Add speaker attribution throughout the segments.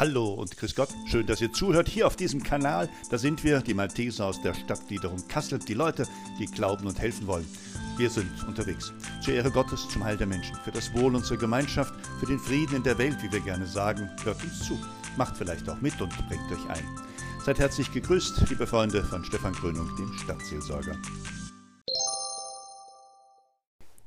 Speaker 1: Hallo und grüß Gott, schön, dass ihr zuhört hier auf diesem Kanal. Da sind wir, die Malteser aus der Stadtgliederung Kassel, die Leute, die glauben und helfen wollen. Wir sind unterwegs. Zur Ehre Gottes, zum Heil der Menschen, für das Wohl unserer Gemeinschaft, für den Frieden in der Welt, wie wir gerne sagen. Hört uns zu, macht vielleicht auch mit und bringt euch ein. Seid herzlich gegrüßt, liebe Freunde von Stefan Grönung, dem Stadtseelsorger.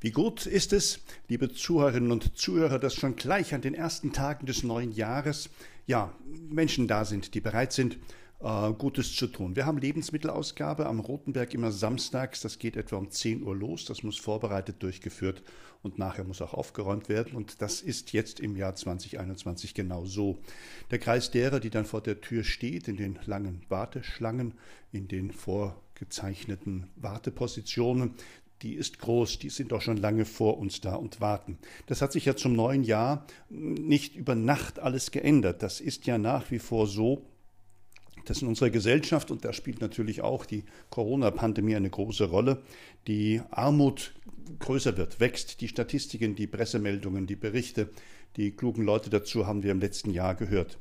Speaker 1: Wie gut ist es, liebe Zuhörerinnen und Zuhörer, dass schon gleich an den ersten Tagen des neuen Jahres ja Menschen da sind, die bereit sind, äh, Gutes zu tun. Wir haben Lebensmittelausgabe am Rotenberg immer samstags. Das geht etwa um 10 Uhr los. Das muss vorbereitet durchgeführt und nachher muss auch aufgeräumt werden. Und das ist jetzt im Jahr 2021 genau so. Der Kreis derer, die dann vor der Tür steht, in den langen Warteschlangen, in den vorgezeichneten Wartepositionen, die ist groß, die sind auch schon lange vor uns da und warten. Das hat sich ja zum neuen Jahr nicht über Nacht alles geändert. Das ist ja nach wie vor so, dass in unserer Gesellschaft, und da spielt natürlich auch die Corona-Pandemie eine große Rolle, die Armut größer wird, wächst. Die Statistiken, die Pressemeldungen, die Berichte, die klugen Leute dazu haben wir im letzten Jahr gehört.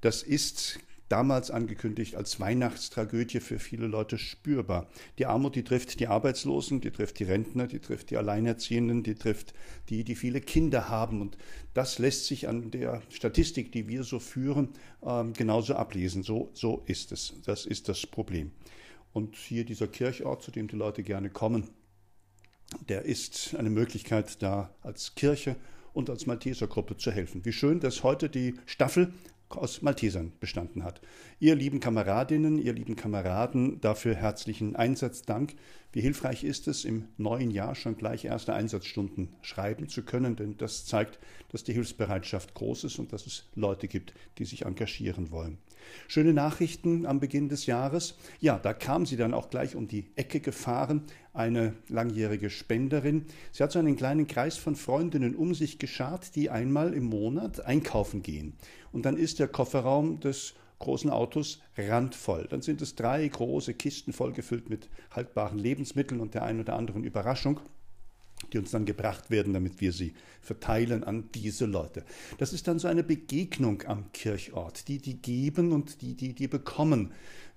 Speaker 1: Das ist damals angekündigt als Weihnachtstragödie für viele Leute spürbar. Die Armut, die trifft die Arbeitslosen, die trifft die Rentner, die trifft die Alleinerziehenden, die trifft die, die viele Kinder haben. Und das lässt sich an der Statistik, die wir so führen, ähm, genauso ablesen. So, so ist es. Das ist das Problem. Und hier dieser Kirchort, zu dem die Leute gerne kommen, der ist eine Möglichkeit, da als Kirche und als Maltesergruppe zu helfen. Wie schön, dass heute die Staffel aus Maltesern bestanden hat. Ihr lieben Kameradinnen, ihr lieben Kameraden, dafür herzlichen Einsatzdank. Wie hilfreich ist es, im neuen Jahr schon gleich erste Einsatzstunden schreiben zu können, denn das zeigt, dass die Hilfsbereitschaft groß ist und dass es Leute gibt, die sich engagieren wollen. Schöne Nachrichten am Beginn des Jahres. Ja, da kam sie dann auch gleich um die Ecke gefahren, eine langjährige Spenderin. Sie hat so einen kleinen Kreis von Freundinnen um sich geschart, die einmal im Monat einkaufen gehen. Und dann ist der Kofferraum des großen Autos randvoll. Dann sind es drei große Kisten vollgefüllt mit haltbaren Lebensmitteln und der ein oder anderen Überraschung die uns dann gebracht werden, damit wir sie verteilen an diese Leute. Das ist dann so eine Begegnung am Kirchort. Die, die geben und die, die, die bekommen.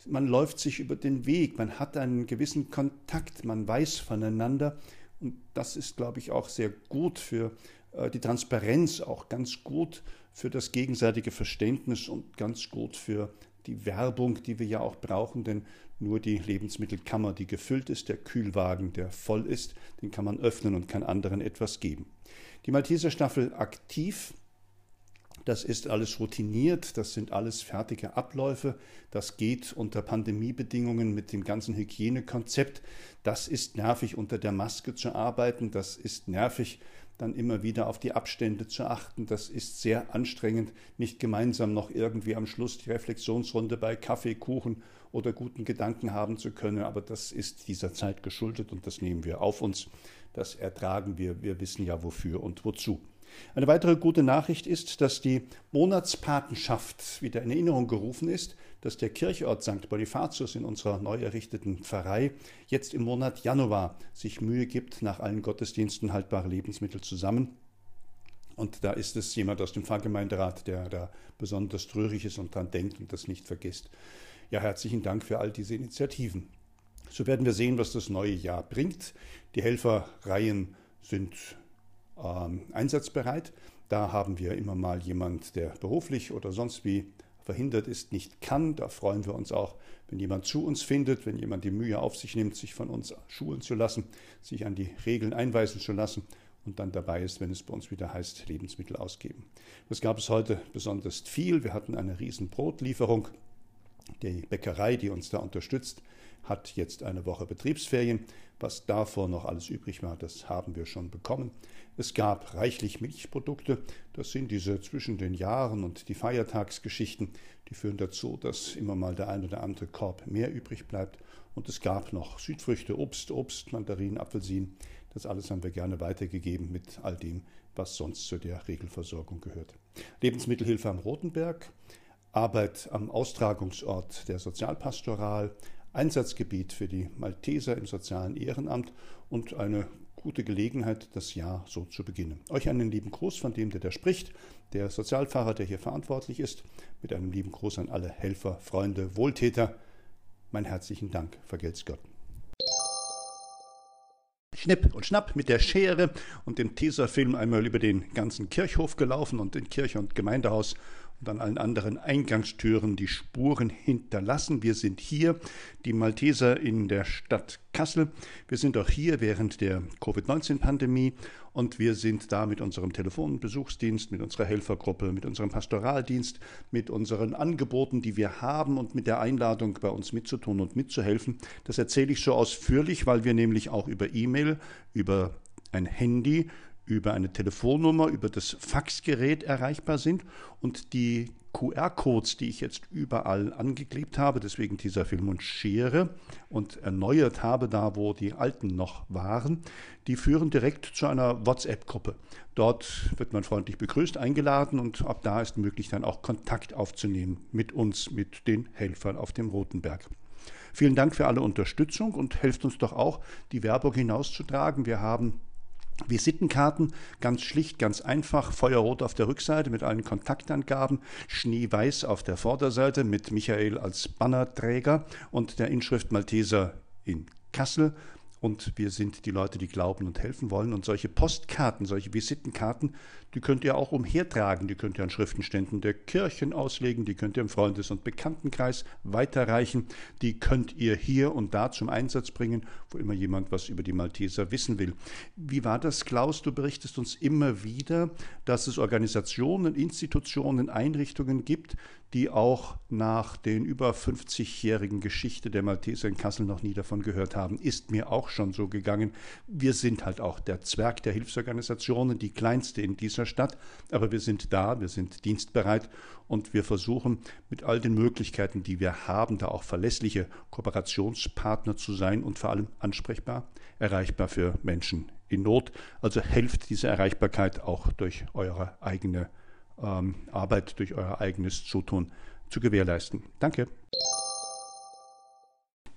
Speaker 1: Man läuft sich über den Weg, man hat einen gewissen Kontakt, man weiß voneinander. Und das ist, glaube ich, auch sehr gut für äh, die Transparenz, auch ganz gut für das gegenseitige Verständnis und ganz gut für die Werbung, die wir ja auch brauchen, denn nur die Lebensmittelkammer, die gefüllt ist, der Kühlwagen, der voll ist, den kann man öffnen und kann anderen etwas geben. Die Malteser Staffel aktiv, das ist alles routiniert, das sind alles fertige Abläufe, das geht unter Pandemiebedingungen mit dem ganzen Hygienekonzept. Das ist nervig, unter der Maske zu arbeiten, das ist nervig, dann immer wieder auf die Abstände zu achten. Das ist sehr anstrengend, nicht gemeinsam noch irgendwie am Schluss die Reflexionsrunde bei Kaffee, Kuchen oder guten Gedanken haben zu können. Aber das ist dieser Zeit geschuldet und das nehmen wir auf uns. Das ertragen wir. Wir wissen ja wofür und wozu. Eine weitere gute Nachricht ist, dass die Monatspatenschaft wieder in Erinnerung gerufen ist, dass der Kirchort St. Bonifatius in unserer neu errichteten Pfarrei jetzt im Monat Januar sich Mühe gibt, nach allen Gottesdiensten haltbare Lebensmittel zusammen. Und da ist es jemand aus dem Pfarrgemeinderat, der da besonders trörig ist und dran denkt und das nicht vergisst. Ja, herzlichen Dank für all diese Initiativen. So werden wir sehen, was das neue Jahr bringt. Die Helferreihen sind ähm, einsatzbereit. Da haben wir immer mal jemand, der beruflich oder sonst wie verhindert ist, nicht kann. Da freuen wir uns auch, wenn jemand zu uns findet, wenn jemand die Mühe auf sich nimmt, sich von uns schulen zu lassen, sich an die Regeln einweisen zu lassen und dann dabei ist, wenn es bei uns wieder heißt, Lebensmittel ausgeben. Das gab es heute besonders viel. Wir hatten eine riesen Brotlieferung. Die Bäckerei, die uns da unterstützt, hat jetzt eine Woche Betriebsferien. Was davor noch alles übrig war, das haben wir schon bekommen. Es gab reichlich Milchprodukte. Das sind diese zwischen den Jahren und die Feiertagsgeschichten, die führen dazu, dass immer mal der ein oder andere Korb mehr übrig bleibt. Und es gab noch Südfrüchte, Obst, Obst, Mandarinen, Apfelsinen. Das alles haben wir gerne weitergegeben mit all dem, was sonst zu der Regelversorgung gehört. Lebensmittelhilfe am Rotenberg, Arbeit am Austragungsort der Sozialpastoral, Einsatzgebiet für die Malteser im sozialen Ehrenamt und eine gute Gelegenheit, das Jahr so zu beginnen. Euch einen lieben Gruß von dem, der da spricht, der Sozialfahrer, der hier verantwortlich ist, mit einem lieben Gruß an alle Helfer, Freunde, Wohltäter. Mein herzlichen Dank, vergelt's Gott. Schnipp und Schnapp mit der Schere und dem Tesafilm einmal über den ganzen Kirchhof gelaufen und in Kirche und Gemeindehaus und an allen anderen Eingangstüren die Spuren hinterlassen. Wir sind hier, die Malteser in der Stadt Kassel. Wir sind auch hier während der Covid-19-Pandemie und wir sind da mit unserem Telefonbesuchsdienst, mit unserer Helfergruppe, mit unserem Pastoraldienst, mit unseren Angeboten, die wir haben und mit der Einladung, bei uns mitzutun und mitzuhelfen. Das erzähle ich so ausführlich, weil wir nämlich auch über E-Mail, über ein Handy, über eine Telefonnummer, über das Faxgerät erreichbar sind und die QR-Codes, die ich jetzt überall angeklebt habe, deswegen dieser Film und Schere und erneuert habe, da wo die alten noch waren, die führen direkt zu einer WhatsApp-Gruppe. Dort wird man freundlich begrüßt, eingeladen und ab da ist möglich, dann auch Kontakt aufzunehmen mit uns, mit den Helfern auf dem Rotenberg. Vielen Dank für alle Unterstützung und helft uns doch auch, die Werbung hinauszutragen. Wir haben Visitenkarten, ganz schlicht, ganz einfach, feuerrot auf der Rückseite mit allen Kontaktangaben, schneeweiß auf der Vorderseite mit Michael als Bannerträger und der Inschrift Malteser in Kassel und wir sind die Leute, die glauben und helfen wollen. Und solche Postkarten, solche Visitenkarten, die könnt ihr auch umhertragen. Die könnt ihr an Schriftenständen der Kirchen auslegen. Die könnt ihr im Freundes- und Bekanntenkreis weiterreichen. Die könnt ihr hier und da zum Einsatz bringen, wo immer jemand was über die Malteser wissen will. Wie war das, Klaus? Du berichtest uns immer wieder, dass es Organisationen, Institutionen, Einrichtungen gibt, die auch nach den über 50-jährigen Geschichte der Malteser in Kassel noch nie davon gehört haben. Ist mir auch schon so gegangen. Wir sind halt auch der Zwerg der Hilfsorganisationen, die kleinste in dieser Stadt, aber wir sind da, wir sind dienstbereit und wir versuchen mit all den Möglichkeiten, die wir haben, da auch verlässliche Kooperationspartner zu sein und vor allem ansprechbar, erreichbar für Menschen in Not. Also helft diese Erreichbarkeit auch durch eure eigene ähm, Arbeit durch euer eigenes Zutun zu gewährleisten. Danke.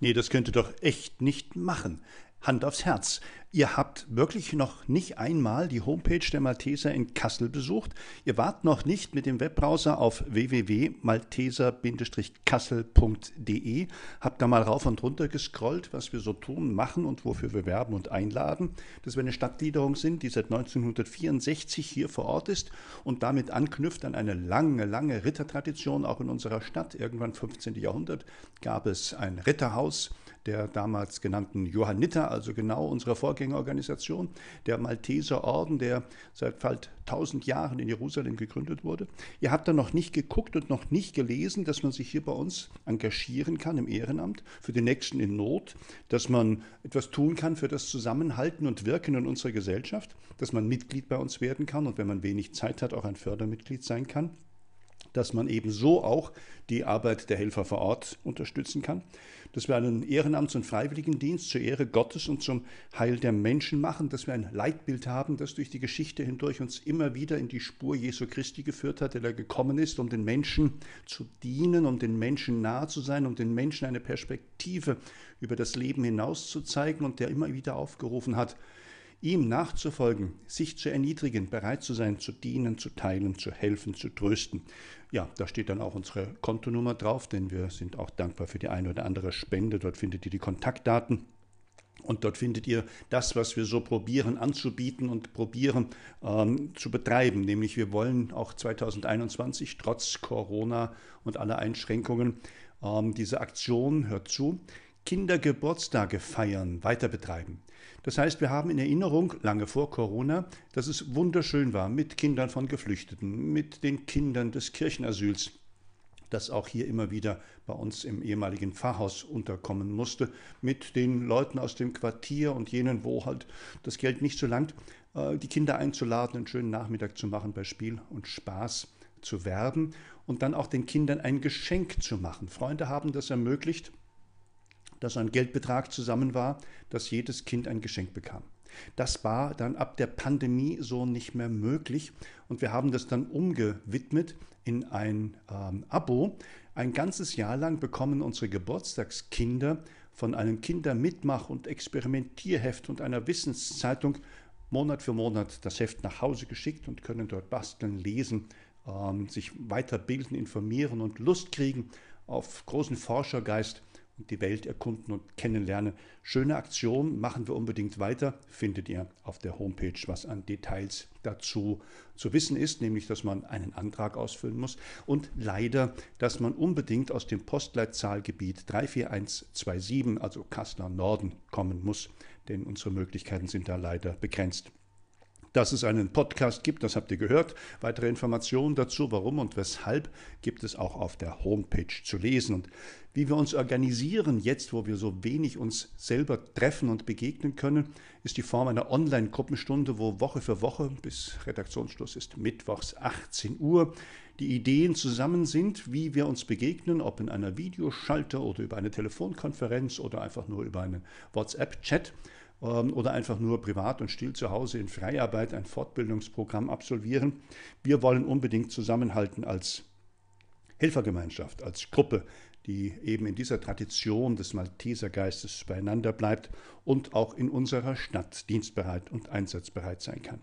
Speaker 1: Nee, das könnt ihr doch echt nicht machen. Hand aufs Herz. Ihr habt wirklich noch nicht einmal die Homepage der Malteser in Kassel besucht. Ihr wart noch nicht mit dem Webbrowser auf www.malteser-kassel.de. Habt da mal rauf und runter gescrollt, was wir so tun, machen und wofür wir werben und einladen. Dass wir eine Stadtgliederung sind, die seit 1964 hier vor Ort ist und damit anknüpft an eine lange, lange Rittertradition auch in unserer Stadt. Irgendwann 15. Jahrhundert gab es ein Ritterhaus der damals genannten Johanniter, also genau unserer Vorgängerorganisation, der Malteser Orden, der seit bald 1000 Jahren in Jerusalem gegründet wurde. Ihr habt da noch nicht geguckt und noch nicht gelesen, dass man sich hier bei uns engagieren kann im Ehrenamt für den Nächsten in Not, dass man etwas tun kann für das Zusammenhalten und Wirken in unserer Gesellschaft, dass man Mitglied bei uns werden kann und wenn man wenig Zeit hat, auch ein Fördermitglied sein kann dass man eben so auch die Arbeit der Helfer vor Ort unterstützen kann, dass wir einen Ehrenamts- und Freiwilligendienst zur Ehre Gottes und zum Heil der Menschen machen, dass wir ein Leitbild haben, das durch die Geschichte hindurch uns immer wieder in die Spur Jesu Christi geführt hat, der da gekommen ist, um den Menschen zu dienen, um den Menschen nahe zu sein, um den Menschen eine Perspektive über das Leben hinaus zu zeigen und der immer wieder aufgerufen hat, ihm nachzufolgen, sich zu erniedrigen, bereit zu sein, zu dienen, zu teilen, zu helfen, zu trösten. Ja, da steht dann auch unsere Kontonummer drauf, denn wir sind auch dankbar für die eine oder andere Spende. Dort findet ihr die Kontaktdaten. Und dort findet ihr das, was wir so probieren anzubieten und probieren ähm, zu betreiben. Nämlich wir wollen auch 2021 trotz Corona und aller Einschränkungen ähm, diese Aktion, hört zu, Kindergeburtstage feiern, weiter betreiben. Das heißt, wir haben in Erinnerung, lange vor Corona, dass es wunderschön war mit Kindern von Geflüchteten, mit den Kindern des Kirchenasyls, das auch hier immer wieder bei uns im ehemaligen Pfarrhaus unterkommen musste, mit den Leuten aus dem Quartier und jenen, wo halt das Geld nicht so langt, äh, die Kinder einzuladen, einen schönen Nachmittag zu machen bei Spiel und Spaß zu werben und dann auch den Kindern ein Geschenk zu machen. Freunde haben das ermöglicht, dass ein Geldbetrag zusammen war, dass jedes Kind ein Geschenk bekam. Das war dann ab der Pandemie so nicht mehr möglich und wir haben das dann umgewidmet in ein ähm, Abo. Ein ganzes Jahr lang bekommen unsere Geburtstagskinder von einem Kindermitmach- und Experimentierheft und einer Wissenszeitung Monat für Monat das Heft nach Hause geschickt und können dort basteln, lesen, ähm, sich weiterbilden, informieren und Lust kriegen auf großen Forschergeist und die Welt erkunden und kennenlernen. Schöne Aktion, machen wir unbedingt weiter, findet ihr auf der Homepage, was an Details dazu zu wissen ist, nämlich dass man einen Antrag ausfüllen muss und leider, dass man unbedingt aus dem Postleitzahlgebiet 34127, also Kassler Norden, kommen muss, denn unsere Möglichkeiten sind da leider begrenzt dass es einen Podcast gibt, das habt ihr gehört. Weitere Informationen dazu, warum und weshalb, gibt es auch auf der Homepage zu lesen. Und wie wir uns organisieren, jetzt wo wir so wenig uns selber treffen und begegnen können, ist die Form einer Online-Gruppenstunde, wo Woche für Woche, bis Redaktionsschluss ist mittwochs 18 Uhr, die Ideen zusammen sind, wie wir uns begegnen, ob in einer Videoschalter oder über eine Telefonkonferenz oder einfach nur über einen WhatsApp-Chat. Ähm, oder einfach nur privat und still zu Hause in Freiarbeit ein Fortbildungsprogramm absolvieren. Wir wollen unbedingt zusammenhalten als Helfergemeinschaft, als Gruppe, die eben in dieser Tradition des Maltesergeistes beieinander bleibt und auch in unserer Stadt dienstbereit und einsatzbereit sein kann.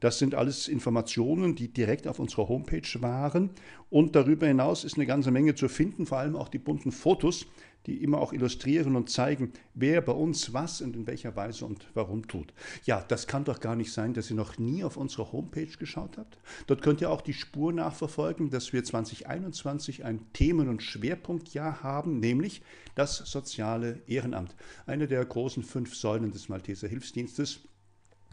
Speaker 1: Das sind alles Informationen, die direkt auf unserer Homepage waren. Und darüber hinaus ist eine ganze Menge zu finden, vor allem auch die bunten Fotos, die immer auch illustrieren und zeigen, wer bei uns was und in welcher Weise und warum tut. Ja, das kann doch gar nicht sein, dass ihr noch nie auf unsere Homepage geschaut habt. Dort könnt ihr auch die Spur nachverfolgen, dass wir 2021 ein Themen- und Schwerpunktjahr haben, nämlich das soziale Ehrenamt. Eine der großen fünf Säulen des Malteser Hilfsdienstes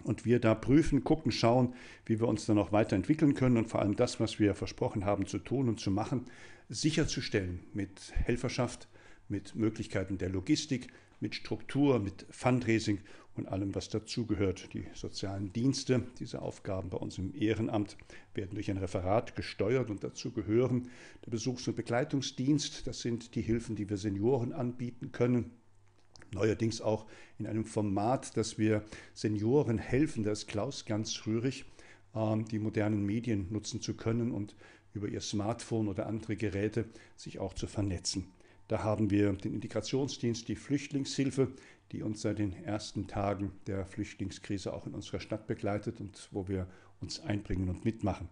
Speaker 1: und wir da prüfen, gucken, schauen, wie wir uns dann noch weiterentwickeln können und vor allem das, was wir versprochen haben zu tun und zu machen, sicherzustellen mit Helferschaft, mit Möglichkeiten der Logistik, mit Struktur, mit Fundraising und allem, was dazugehört. Die sozialen Dienste, diese Aufgaben bei uns im Ehrenamt werden durch ein Referat gesteuert und dazu gehören der Besuchs- und Begleitungsdienst, das sind die Hilfen, die wir Senioren anbieten können, Neuerdings auch in einem Format, dass wir Senioren helfen, da ist Klaus ganz rührig, ähm, die modernen Medien nutzen zu können und über ihr Smartphone oder andere Geräte sich auch zu vernetzen. Da haben wir den Integrationsdienst, die Flüchtlingshilfe, die uns seit den ersten Tagen der Flüchtlingskrise auch in unserer Stadt begleitet und wo wir uns einbringen und mitmachen.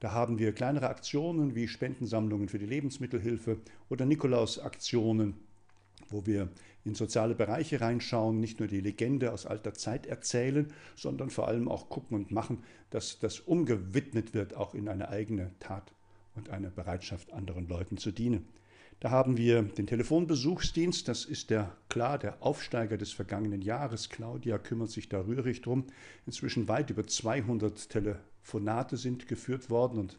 Speaker 1: Da haben wir kleinere Aktionen wie Spendensammlungen für die Lebensmittelhilfe oder Nikolausaktionen wo wir in soziale Bereiche reinschauen, nicht nur die Legende aus alter Zeit erzählen, sondern vor allem auch gucken und machen, dass das umgewidmet wird, auch in eine eigene Tat und eine Bereitschaft, anderen Leuten zu dienen. Da haben wir den Telefonbesuchsdienst, das ist der klar der Aufsteiger des vergangenen Jahres. Claudia kümmert sich da rührig drum. Inzwischen weit über 200 Telefonate sind geführt worden und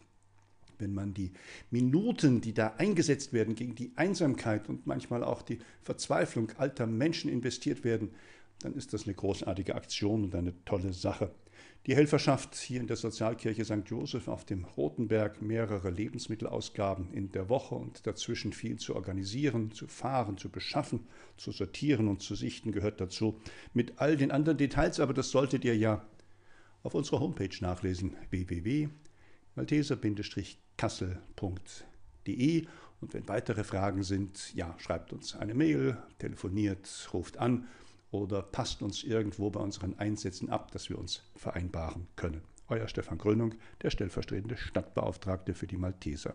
Speaker 1: wenn man die Minuten, die da eingesetzt werden gegen die Einsamkeit und manchmal auch die Verzweiflung alter Menschen investiert werden, dann ist das eine großartige Aktion und eine tolle Sache. Die Helferschaft hier in der Sozialkirche St. Joseph auf dem Rotenberg mehrere Lebensmittelausgaben in der Woche und dazwischen viel zu organisieren, zu fahren, zu beschaffen, zu sortieren und zu sichten gehört dazu. Mit all den anderen Details, aber das solltet ihr ja auf unserer Homepage nachlesen www.malteser-kirche kassel.de. Und wenn weitere Fragen sind, ja, schreibt uns eine Mail, telefoniert, ruft an oder passt uns irgendwo bei unseren Einsätzen ab, dass wir uns vereinbaren können. Euer Stefan Grönung, der stellvertretende Stadtbeauftragte für die Malteser.